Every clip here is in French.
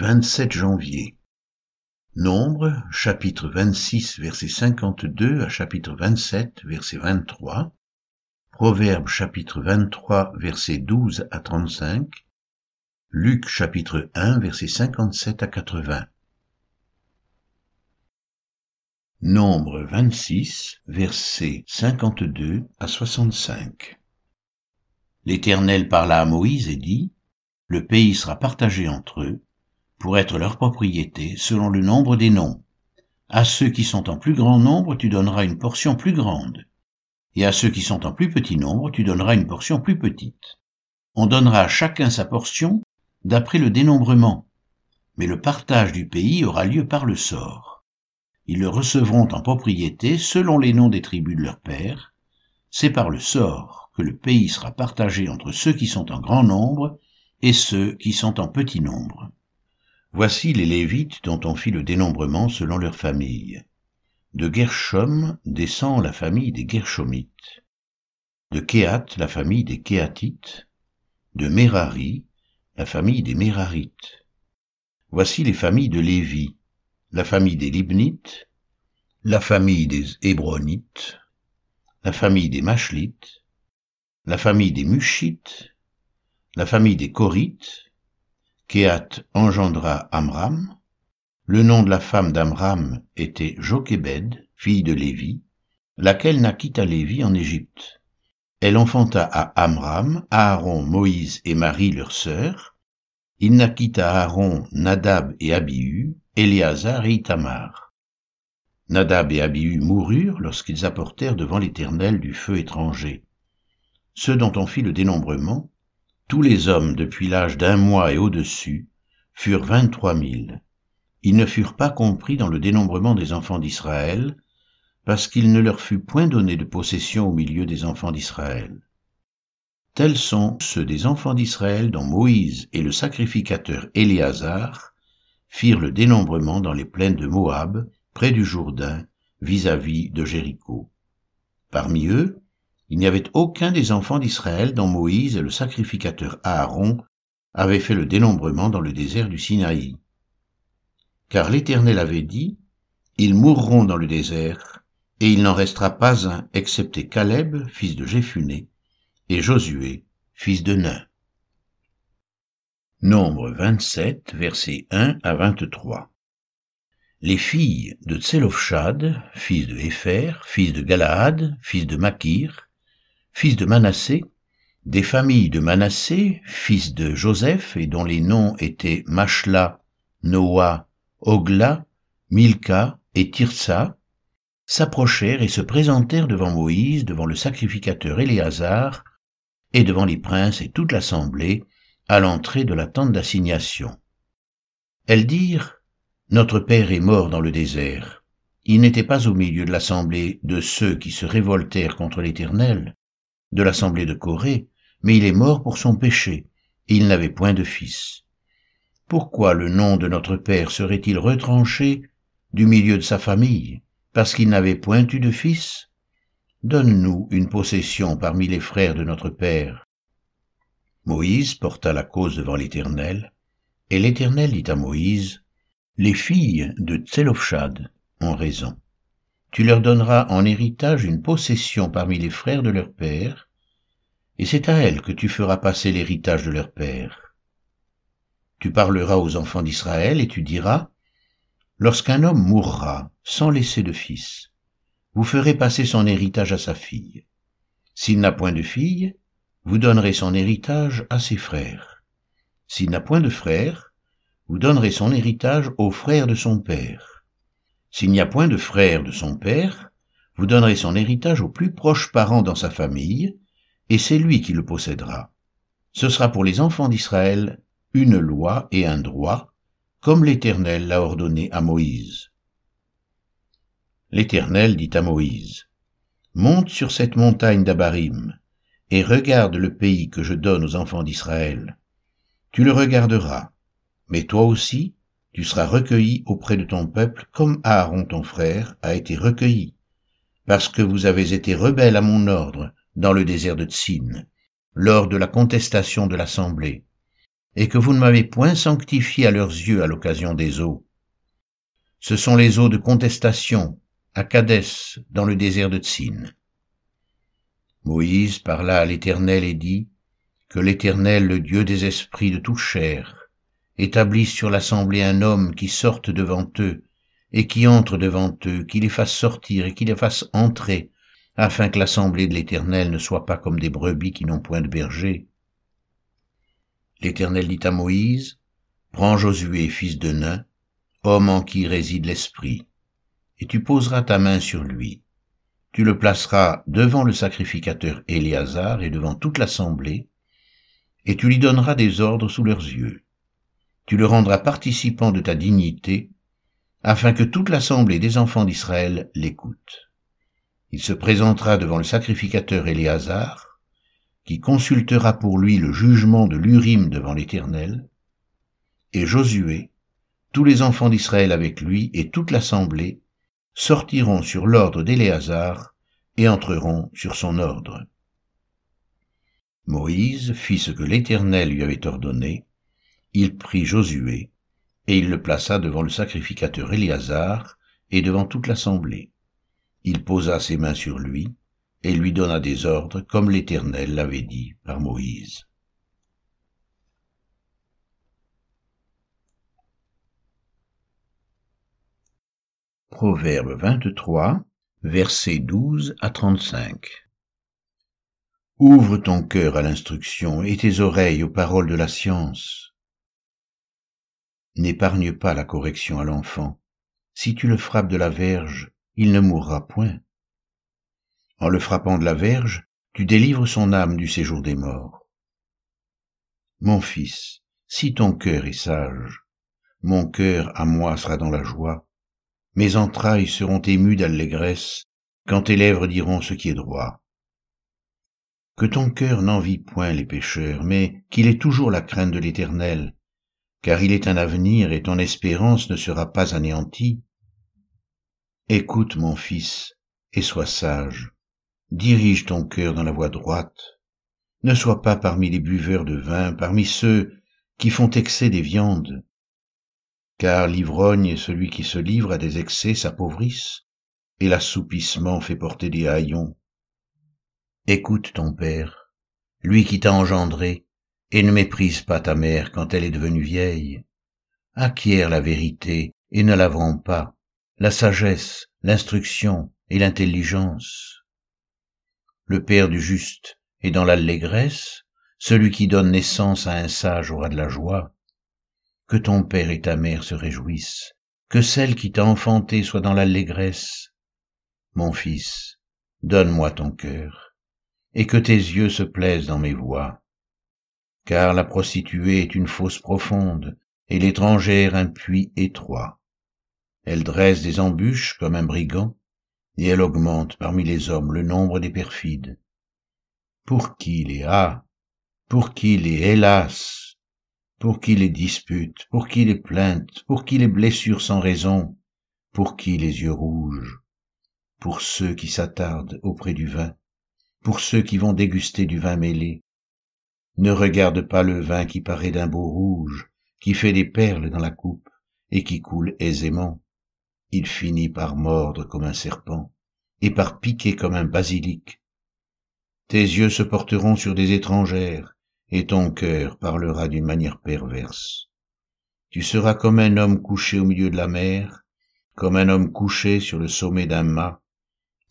27 janvier. Nombre, chapitre 26, verset 52 à chapitre 27, verset 23. Proverbe, chapitre 23, verset 12 à 35. Luc, chapitre 1, verset 57 à 80. Nombre 26, verset 52 à 65. L'Éternel parla à Moïse et dit, Le pays sera partagé entre eux, pour être leur propriété, selon le nombre des noms. À ceux qui sont en plus grand nombre, tu donneras une portion plus grande, et à ceux qui sont en plus petit nombre, tu donneras une portion plus petite. On donnera à chacun sa portion d'après le dénombrement, mais le partage du pays aura lieu par le sort. Ils le recevront en propriété selon les noms des tribus de leur père. C'est par le sort que le pays sera partagé entre ceux qui sont en grand nombre et ceux qui sont en petit nombre. Voici les Lévites dont on fit le dénombrement selon leur famille. De Gershom descend la famille des Gershomites. De Kéat, la famille des Kéatites. De Merari, la famille des Mérarites. Voici les familles de Lévi, la famille des Libnites, la famille des Hébronites, la famille des Machlites, la famille des Mushites, la famille des Korites, Kéat engendra Amram. Le nom de la femme d'Amram était Jochebed, fille de Lévi, laquelle naquit à Lévi en Égypte. Elle enfanta à Amram, Aaron, Moïse et Marie leur sœur. Il naquit à Aaron Nadab et Abihu, Éléazar et Itamar. Nadab et Abihu moururent lorsqu'ils apportèrent devant l'Éternel du feu étranger. Ceux dont on fit le dénombrement tous les hommes depuis l'âge d'un mois et au-dessus furent vingt-trois mille. Ils ne furent pas compris dans le dénombrement des enfants d'Israël, parce qu'il ne leur fut point donné de possession au milieu des enfants d'Israël. Tels sont ceux des enfants d'Israël dont Moïse et le sacrificateur Éléazar firent le dénombrement dans les plaines de Moab, près du Jourdain, vis-à-vis -vis de Jéricho. Parmi eux, il n'y avait aucun des enfants d'Israël dont Moïse et le sacrificateur Aaron avaient fait le dénombrement dans le désert du Sinaï. Car l'Éternel avait dit, Ils mourront dans le désert, et il n'en restera pas un excepté Caleb, fils de Jéphuné, et Josué, fils de Nun. Nombre 27, versets 1 à 23. Les filles de Tselofshad, fils de Hépher, fils de Galaad, fils de Makir, fils de Manassé, des familles de Manassé, fils de Joseph, et dont les noms étaient Machla, Noah, Ogla, Milka et Tirsa, s'approchèrent et se présentèrent devant Moïse, devant le sacrificateur Éléazar, et devant les princes et toute l'assemblée, à l'entrée de la tente d'assignation. Elles dirent, Notre Père est mort dans le désert. Il n'était pas au milieu de l'assemblée de ceux qui se révoltèrent contre l'Éternel, de l'assemblée de Corée, mais il est mort pour son péché, et il n'avait point de fils. Pourquoi le nom de notre Père serait-il retranché du milieu de sa famille, parce qu'il n'avait point eu de fils? Donne-nous une possession parmi les frères de notre Père. Moïse porta la cause devant l'Éternel, et l'Éternel dit à Moïse, Les filles de Tselofshad ont raison tu leur donneras en héritage une possession parmi les frères de leur père, et c'est à elles que tu feras passer l'héritage de leur père. Tu parleras aux enfants d'Israël et tu diras, Lorsqu'un homme mourra sans laisser de fils, vous ferez passer son héritage à sa fille. S'il n'a point de fille, vous donnerez son héritage à ses frères. S'il n'a point de frères, vous donnerez son héritage aux frères de son père. S'il n'y a point de frère de son père, vous donnerez son héritage au plus proche parent dans sa famille, et c'est lui qui le possédera. Ce sera pour les enfants d'Israël une loi et un droit, comme l'Éternel l'a ordonné à Moïse. L'Éternel dit à Moïse, Monte sur cette montagne d'Abarim, et regarde le pays que je donne aux enfants d'Israël. Tu le regarderas, mais toi aussi, tu seras recueilli auprès de ton peuple comme Aaron ton frère a été recueilli, parce que vous avez été rebelles à mon ordre dans le désert de Tsin, lors de la contestation de l'assemblée. et que vous ne m'avez point sanctifié à leurs yeux à l'occasion des eaux. Ce sont les eaux de contestation à Cadès, dans le désert de Tsin. Moïse parla à l'Éternel et dit, Que l'Éternel, le Dieu des esprits de toute chair, établisse sur l'assemblée un homme qui sorte devant eux, et qui entre devant eux, qui les fasse sortir et qui les fasse entrer, afin que l'assemblée de l'Éternel ne soit pas comme des brebis qui n'ont point de berger. L'Éternel dit à Moïse, Prends Josué, fils de Nain, homme en qui réside l'Esprit, et tu poseras ta main sur lui. Tu le placeras devant le sacrificateur Éléazar et devant toute l'assemblée, et tu lui donneras des ordres sous leurs yeux. Tu le rendras participant de ta dignité, afin que toute l'assemblée des enfants d'Israël l'écoute. Il se présentera devant le sacrificateur Éléazar, qui consultera pour lui le jugement de l'Urim devant l'Éternel, et Josué, tous les enfants d'Israël avec lui et toute l'assemblée sortiront sur l'ordre d'Éléazar et entreront sur son ordre. Moïse fit ce que l'Éternel lui avait ordonné, il prit Josué, et il le plaça devant le sacrificateur Éléazar et devant toute l'assemblée. Il posa ses mains sur lui et lui donna des ordres comme l'Éternel l'avait dit par Moïse. Proverbe 23, versets 12 à 35. Ouvre ton cœur à l'instruction et tes oreilles aux paroles de la science N'épargne pas la correction à l'enfant. Si tu le frappes de la verge, il ne mourra point. En le frappant de la verge, tu délivres son âme du séjour des morts. Mon fils, si ton cœur est sage, mon cœur à moi sera dans la joie, mes entrailles seront émues d'allégresse quand tes lèvres diront ce qui est droit. Que ton cœur n'envie point les pécheurs, mais qu'il ait toujours la crainte de l'Éternel, car il est un avenir et ton espérance ne sera pas anéantie. Écoute, mon fils, et sois sage. Dirige ton cœur dans la voie droite. Ne sois pas parmi les buveurs de vin, parmi ceux qui font excès des viandes. Car l'ivrogne et celui qui se livre à des excès s'appauvrissent, et l'assoupissement fait porter des haillons. Écoute ton père, lui qui t'a engendré, et ne méprise pas ta mère quand elle est devenue vieille. Acquiert la vérité et ne la vends pas, la sagesse, l'instruction et l'intelligence. Le Père du juste est dans l'allégresse, celui qui donne naissance à un sage aura de la joie. Que ton Père et ta mère se réjouissent, que celle qui t'a enfanté soit dans l'allégresse. Mon fils, donne-moi ton cœur, et que tes yeux se plaisent dans mes voies car la prostituée est une fosse profonde, et l'étrangère un puits étroit. Elle dresse des embûches comme un brigand, et elle augmente parmi les hommes le nombre des perfides. Pour qui les a Pour qui les hélas Pour qui les disputes Pour qui les plaintes Pour qui les blessures sans raison Pour qui les yeux rouges Pour ceux qui s'attardent auprès du vin Pour ceux qui vont déguster du vin mêlé ne regarde pas le vin qui paraît d'un beau rouge, qui fait des perles dans la coupe, et qui coule aisément. Il finit par mordre comme un serpent, et par piquer comme un basilic. Tes yeux se porteront sur des étrangères, et ton cœur parlera d'une manière perverse. Tu seras comme un homme couché au milieu de la mer, comme un homme couché sur le sommet d'un mât.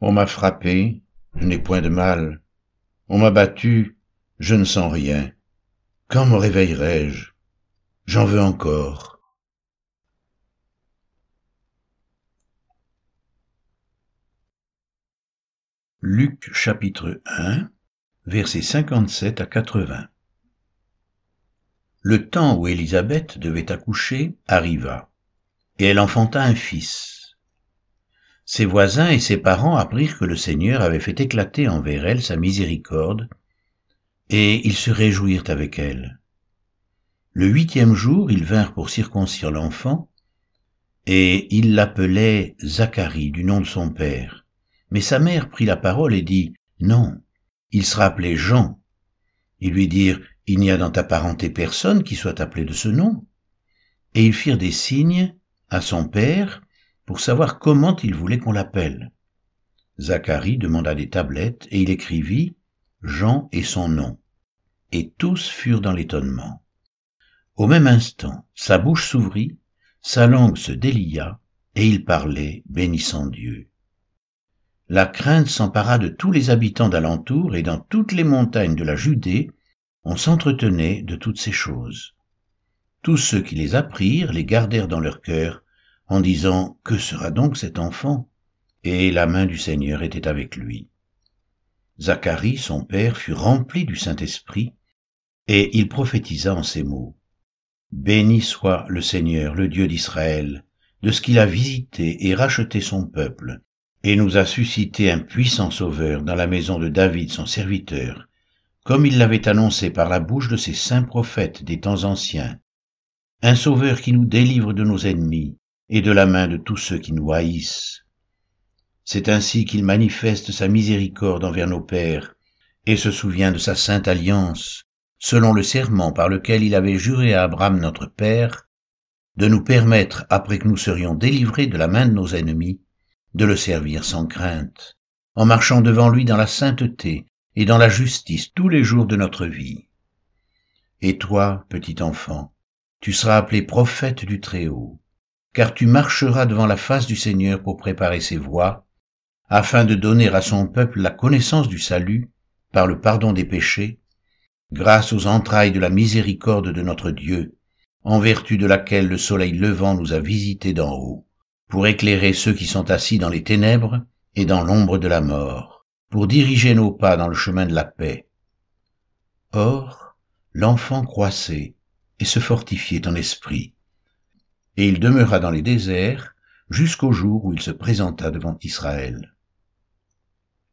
On m'a frappé, je n'ai point de mal. On m'a battu, je ne sens rien. Quand me réveillerai-je? J'en veux encore. Luc chapitre 1, versets 57 à 80. Le temps où Élisabeth devait accoucher arriva, et elle enfanta un fils. Ses voisins et ses parents apprirent que le Seigneur avait fait éclater envers elle sa miséricorde, et ils se réjouirent avec elle. Le huitième jour, ils vinrent pour circoncire l'enfant, et ils l'appelaient Zacharie du nom de son père. Mais sa mère prit la parole et dit, Non, il sera appelé Jean. Ils lui dirent, Il n'y a dans ta parenté personne qui soit appelé de ce nom. Et ils firent des signes à son père pour savoir comment il voulait qu'on l'appelle. Zacharie demanda des tablettes et il écrivit Jean et son nom. Et tous furent dans l'étonnement. Au même instant, sa bouche s'ouvrit, sa langue se délia, et il parlait, bénissant Dieu. La crainte s'empara de tous les habitants d'alentour, et dans toutes les montagnes de la Judée, on s'entretenait de toutes ces choses. Tous ceux qui les apprirent les gardèrent dans leur cœur, en disant Que sera donc cet enfant? Et la main du Seigneur était avec lui. Zacharie, son père, fut rempli du Saint-Esprit, et il prophétisa en ces mots. Béni soit le Seigneur, le Dieu d'Israël, de ce qu'il a visité et racheté son peuple, et nous a suscité un puissant sauveur dans la maison de David son serviteur, comme il l'avait annoncé par la bouche de ses saints prophètes des temps anciens, un sauveur qui nous délivre de nos ennemis et de la main de tous ceux qui nous haïssent. C'est ainsi qu'il manifeste sa miséricorde envers nos pères et se souvient de sa sainte alliance, selon le serment par lequel il avait juré à Abraham notre Père, de nous permettre, après que nous serions délivrés de la main de nos ennemis, de le servir sans crainte, en marchant devant lui dans la sainteté et dans la justice tous les jours de notre vie. Et toi, petit enfant, tu seras appelé prophète du Très-Haut, car tu marcheras devant la face du Seigneur pour préparer ses voies, afin de donner à son peuple la connaissance du salut par le pardon des péchés, grâce aux entrailles de la miséricorde de notre Dieu, en vertu de laquelle le soleil levant nous a visités d'en haut, pour éclairer ceux qui sont assis dans les ténèbres et dans l'ombre de la mort pour diriger nos pas dans le chemin de la paix. Or, l'enfant croissait et se fortifiait en esprit, et il demeura dans les déserts jusqu'au jour où il se présenta devant Israël.